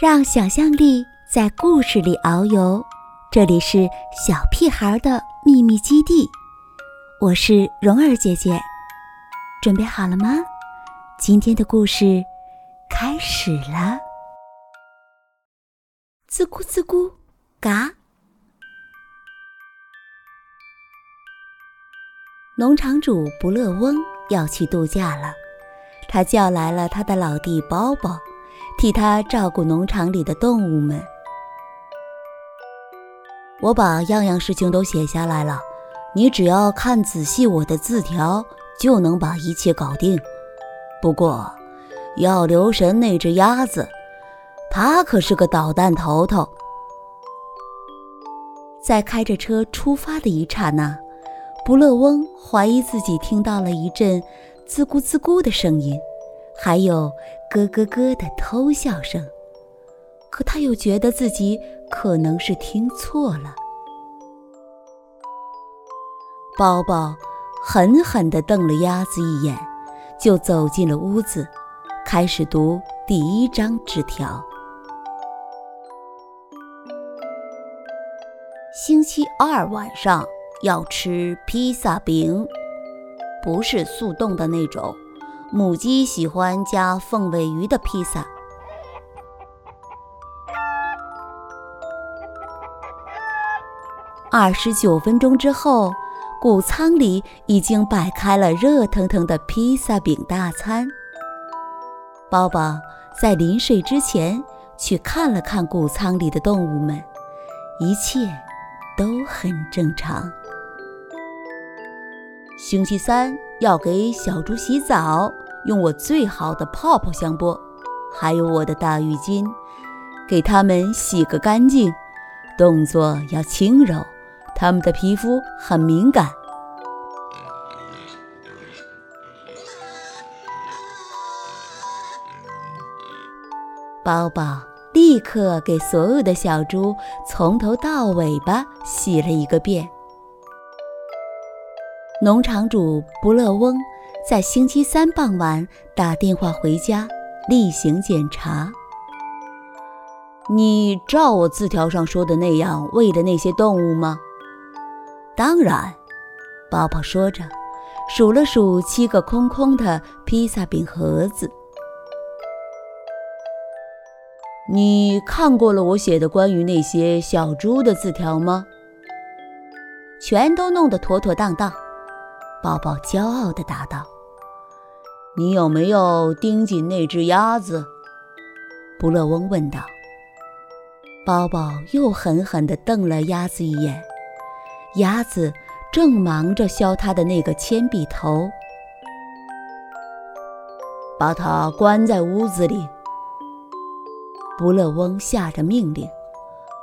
让想象力在故事里遨游，这里是小屁孩的秘密基地。我是蓉儿姐姐，准备好了吗？今天的故事开始了。滋咕滋咕，嘎！农场主不乐翁要去度假了，他叫来了他的老弟包包。替他照顾农场里的动物们。我把样样事情都写下来了，你只要看仔细我的字条，就能把一切搞定。不过，要留神那只鸭子，它可是个捣蛋头头。在开着车出发的一刹那，不乐翁怀疑自己听到了一阵“滋咕滋咕”的声音。还有咯咯咯的偷笑声，可他又觉得自己可能是听错了。包包狠狠地瞪了鸭子一眼，就走进了屋子，开始读第一张纸条：星期二晚上要吃披萨饼，不是速冻的那种。母鸡喜欢加凤尾鱼的披萨。二十九分钟之后，谷仓里已经摆开了热腾腾的披萨饼大餐。包包在临睡之前去看了看谷仓里的动物们，一切都很正常。星期三要给小猪洗澡，用我最好的泡泡香波，还有我的大浴巾，给它们洗个干净。动作要轻柔，它们的皮肤很敏感。包包立刻给所有的小猪从头到尾巴洗了一个遍。农场主不乐翁在星期三傍晚打电话回家，例行检查。你照我字条上说的那样喂的那些动物吗？当然，包包说着，数了数七个空空的披萨饼盒子。你看过了我写的关于那些小猪的字条吗？全都弄得妥妥当当。宝宝骄傲地答道：“你有没有盯紧那只鸭子？”不乐翁问道。宝宝又狠狠地瞪了鸭子一眼，鸭子正忙着削它的那个铅笔头。把它关在屋子里。不乐翁下着命令：“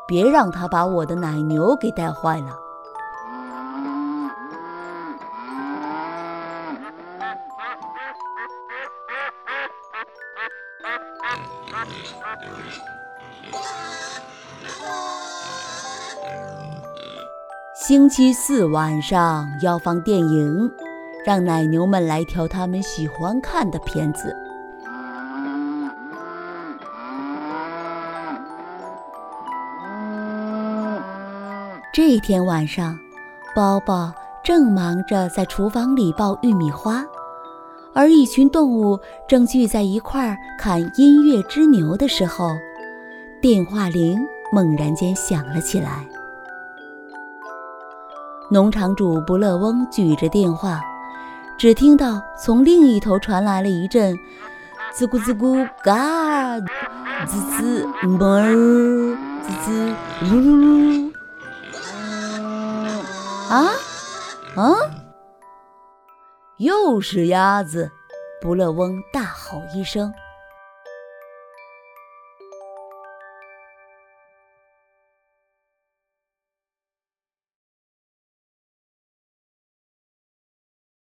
别让它把我的奶牛给带坏了。”星期四晚上要放电影，让奶牛们来挑他们喜欢看的片子。这天晚上，包包正忙着在厨房里爆玉米花。而一群动物正聚在一块儿看音乐之牛的时候，电话铃猛然间响了起来。农场主不乐翁举着电话，只听到从另一头传来了一阵“吱咕吱咕嘎”“吱吱哞”“吱吱噜噜”。啊啊！又是鸭子！不乐翁大吼一声，